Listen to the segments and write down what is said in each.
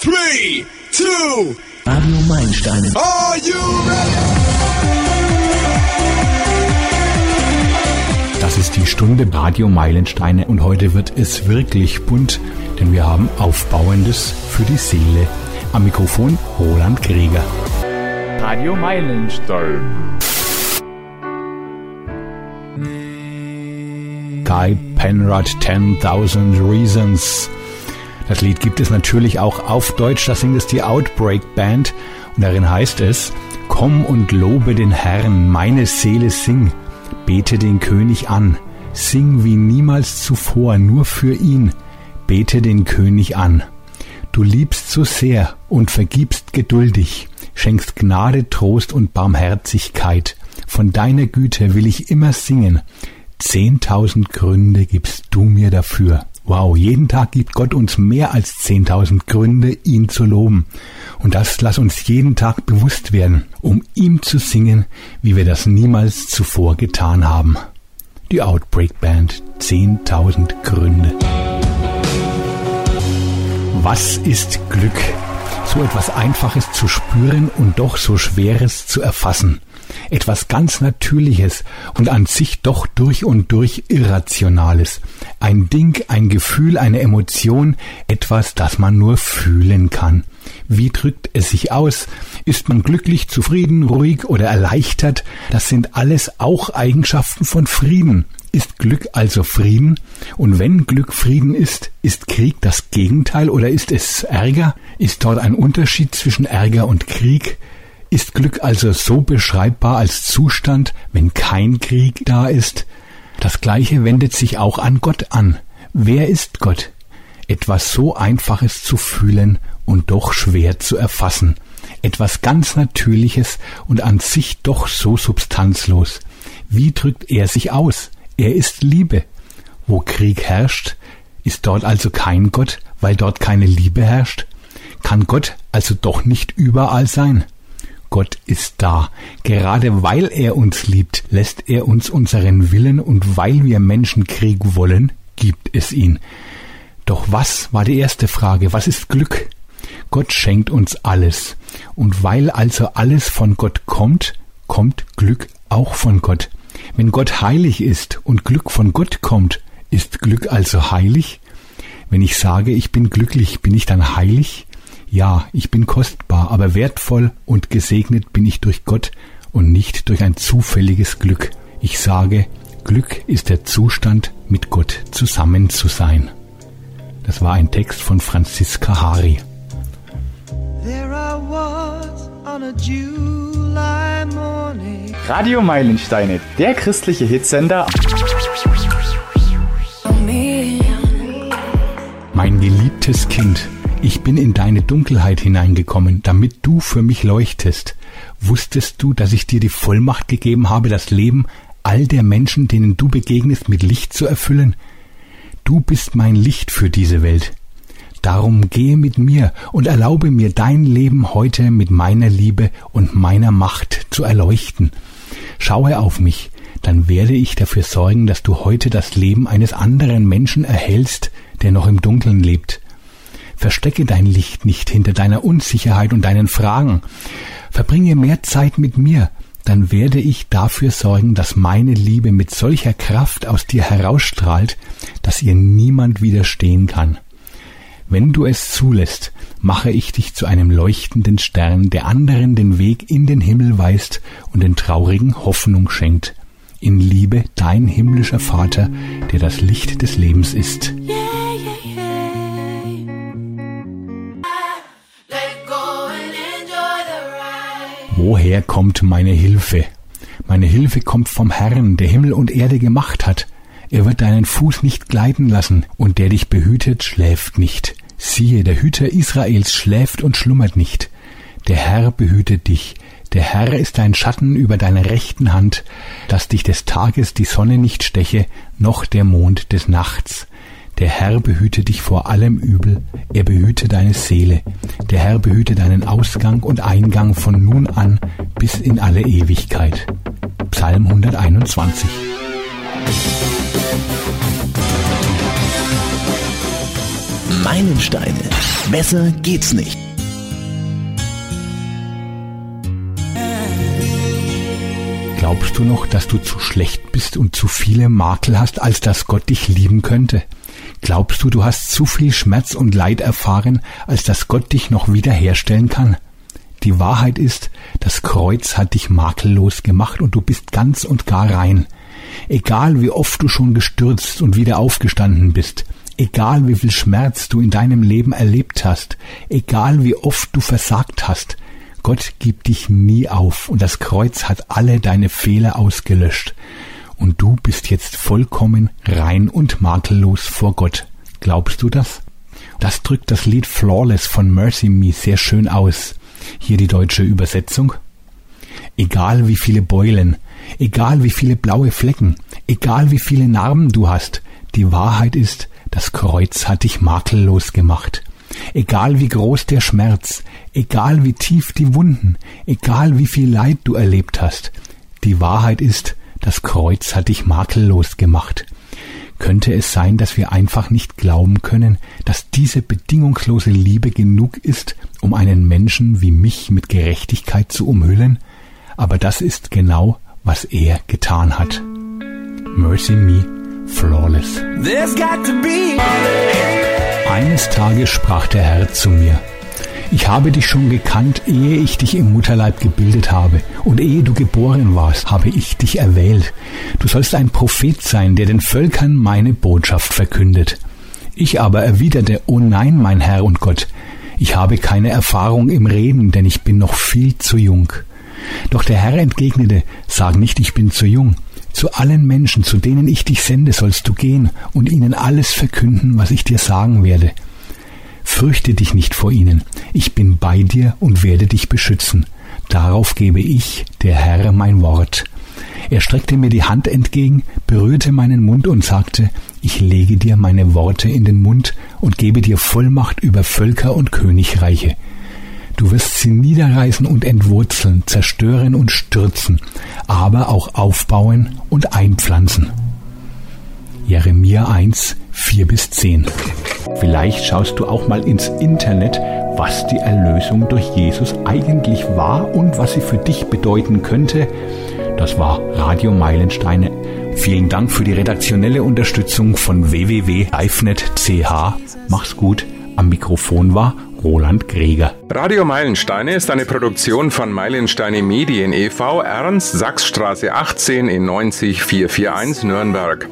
Three, two, Radio Meilensteine. are you ready? Das ist die Stunde Radio Meilensteine und heute wird es wirklich bunt, denn wir haben Aufbauendes für die Seele. Am Mikrofon Roland Krieger. Radio Meilenstein. Guy Penrod 10.000 Reasons. Das Lied gibt es natürlich auch auf Deutsch, da singt es die Outbreak Band und darin heißt es, Komm und lobe den Herrn, meine Seele sing, bete den König an, sing wie niemals zuvor, nur für ihn, bete den König an. Du liebst so sehr und vergibst geduldig, schenkst Gnade, Trost und Barmherzigkeit. Von deiner Güte will ich immer singen. Zehntausend Gründe gibst du mir dafür. Wow, jeden Tag gibt Gott uns mehr als zehntausend Gründe, ihn zu loben. Und das lass uns jeden Tag bewusst werden, um ihm zu singen, wie wir das niemals zuvor getan haben. Die Outbreak Band, zehntausend Gründe. Was ist Glück? So etwas Einfaches zu spüren und doch so Schweres zu erfassen. Etwas ganz Natürliches und an sich doch durch und durch Irrationales. Ein Ding, ein Gefühl, eine Emotion, etwas, das man nur fühlen kann. Wie drückt es sich aus? Ist man glücklich, zufrieden, ruhig oder erleichtert? Das sind alles auch Eigenschaften von Frieden. Ist Glück also Frieden? Und wenn Glück Frieden ist, ist Krieg das Gegenteil oder ist es Ärger? Ist dort ein Unterschied zwischen Ärger und Krieg? Ist Glück also so beschreibbar als Zustand, wenn kein Krieg da ist? Das Gleiche wendet sich auch an Gott an. Wer ist Gott? Etwas so Einfaches zu fühlen und doch schwer zu erfassen. Etwas ganz Natürliches und an sich doch so substanzlos. Wie drückt er sich aus? Er ist Liebe. Wo Krieg herrscht, ist dort also kein Gott, weil dort keine Liebe herrscht? Kann Gott also doch nicht überall sein? Gott ist da. Gerade weil er uns liebt, lässt er uns unseren Willen und weil wir Menschen Krieg wollen, gibt es ihn. Doch was war die erste Frage? Was ist Glück? Gott schenkt uns alles. Und weil also alles von Gott kommt, kommt Glück auch von Gott. Wenn Gott heilig ist und Glück von Gott kommt, ist Glück also heilig? Wenn ich sage, ich bin glücklich, bin ich dann heilig? Ja, ich bin kostbar, aber wertvoll und gesegnet bin ich durch Gott und nicht durch ein zufälliges Glück. Ich sage, Glück ist der Zustand, mit Gott zusammen zu sein. Das war ein Text von Franziska Hari. There I was on a July morning. Radio Meilensteine, der christliche Hitsender. Mein geliebtes Kind, ich bin in deine Dunkelheit hineingekommen, damit du für mich leuchtest. Wusstest du, dass ich dir die Vollmacht gegeben habe, das Leben all der Menschen, denen du begegnest, mit Licht zu erfüllen? Du bist mein Licht für diese Welt. Darum gehe mit mir und erlaube mir dein Leben heute mit meiner Liebe und meiner Macht zu erleuchten. Schaue auf mich, dann werde ich dafür sorgen, dass du heute das Leben eines anderen Menschen erhältst, der noch im Dunkeln lebt. Verstecke dein Licht nicht hinter deiner Unsicherheit und deinen Fragen. Verbringe mehr Zeit mit mir, dann werde ich dafür sorgen, dass meine Liebe mit solcher Kraft aus dir herausstrahlt, dass ihr niemand widerstehen kann. Wenn du es zulässt, mache ich dich zu einem leuchtenden Stern, der anderen den Weg in den Himmel weist und den Traurigen Hoffnung schenkt. In Liebe dein himmlischer Vater, der das Licht des Lebens ist. Woher kommt meine Hilfe? Meine Hilfe kommt vom Herrn, der Himmel und Erde gemacht hat. Er wird deinen Fuß nicht gleiten lassen, und der dich behütet, schläft nicht. Siehe, der Hüter Israels schläft und schlummert nicht. Der Herr behütet dich. Der Herr ist dein Schatten über deiner rechten Hand, dass dich des Tages die Sonne nicht steche, noch der Mond des Nachts. Der Herr behüte dich vor allem Übel, er behüte deine Seele. Der Herr behüte deinen Ausgang und Eingang von nun an bis in alle Ewigkeit. Psalm 121. Meilensteine. Besser geht's nicht. Glaubst du noch, dass du zu schlecht bist und zu viele Makel hast, als dass Gott dich lieben könnte? Glaubst du, du hast zu viel Schmerz und Leid erfahren, als dass Gott dich noch wiederherstellen kann? Die Wahrheit ist, das Kreuz hat dich makellos gemacht und du bist ganz und gar rein. Egal wie oft du schon gestürzt und wieder aufgestanden bist, egal wie viel Schmerz du in deinem Leben erlebt hast, egal wie oft du versagt hast, Gott gibt dich nie auf und das Kreuz hat alle deine Fehler ausgelöscht. Und du bist jetzt vollkommen rein und makellos vor Gott. Glaubst du das? Das drückt das Lied Flawless von Mercy Me sehr schön aus. Hier die deutsche Übersetzung. Egal wie viele Beulen, egal wie viele blaue Flecken, egal wie viele Narben du hast, die Wahrheit ist, das Kreuz hat dich makellos gemacht. Egal wie groß der Schmerz, egal wie tief die Wunden, egal wie viel Leid du erlebt hast, die Wahrheit ist, das Kreuz hat dich makellos gemacht. Könnte es sein, dass wir einfach nicht glauben können, dass diese bedingungslose Liebe genug ist, um einen Menschen wie mich mit Gerechtigkeit zu umhüllen? Aber das ist genau, was er getan hat. Mercy me, flawless. Eines Tages sprach der Herr zu mir, ich habe dich schon gekannt, ehe ich dich im Mutterleib gebildet habe, und ehe du geboren warst, habe ich dich erwählt. Du sollst ein Prophet sein, der den Völkern meine Botschaft verkündet. Ich aber erwiderte, O nein, mein Herr und Gott, ich habe keine Erfahrung im Reden, denn ich bin noch viel zu jung. Doch der Herr entgegnete, Sag nicht, ich bin zu jung. Zu allen Menschen, zu denen ich dich sende, sollst du gehen und ihnen alles verkünden, was ich dir sagen werde. Fürchte dich nicht vor ihnen, ich bin bei dir und werde dich beschützen. Darauf gebe ich, der Herr, mein Wort. Er streckte mir die Hand entgegen, berührte meinen Mund und sagte, ich lege dir meine Worte in den Mund und gebe dir Vollmacht über Völker und Königreiche. Du wirst sie niederreißen und entwurzeln, zerstören und stürzen, aber auch aufbauen und einpflanzen. Jeremia 1, 4 bis 10. Vielleicht schaust du auch mal ins Internet, was die Erlösung durch Jesus eigentlich war und was sie für dich bedeuten könnte. Das war Radio Meilensteine. Vielen Dank für die redaktionelle Unterstützung von www.livenet.ch. Mach's gut. Am Mikrofon war Roland Greger. Radio Meilensteine ist eine Produktion von Meilensteine Medien e.V. Ernst Sachsstraße 18 in 90441 Nürnberg.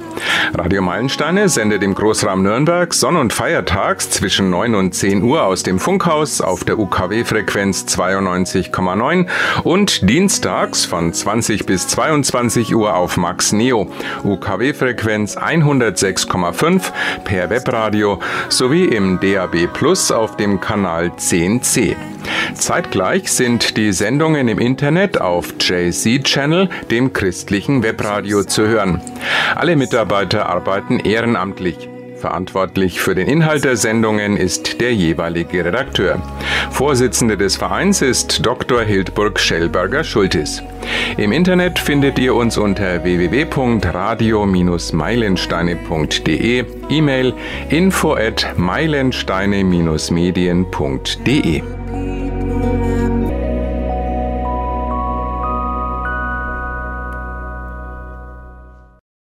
Radio Meilensteine sendet im Großraum Nürnberg sonn- und feiertags zwischen 9 und 10 Uhr aus dem Funkhaus auf der UKW-Frequenz 92,9 und dienstags von 20 bis 22 Uhr auf Max Neo, UKW-Frequenz 106,5 per Webradio sowie im DAB Plus auf dem Kanal 10C. Zeitgleich sind die Sendungen im Internet auf JC Channel, dem christlichen Webradio, zu hören. Alle Mitarbeiter arbeiten ehrenamtlich. Verantwortlich für den Inhalt der Sendungen ist der jeweilige Redakteur. Vorsitzende des Vereins ist Dr. Hildburg Schellberger-Schultis. Im Internet findet ihr uns unter www.radio-meilensteine.de, E-Mail info at meilensteine-medien.de.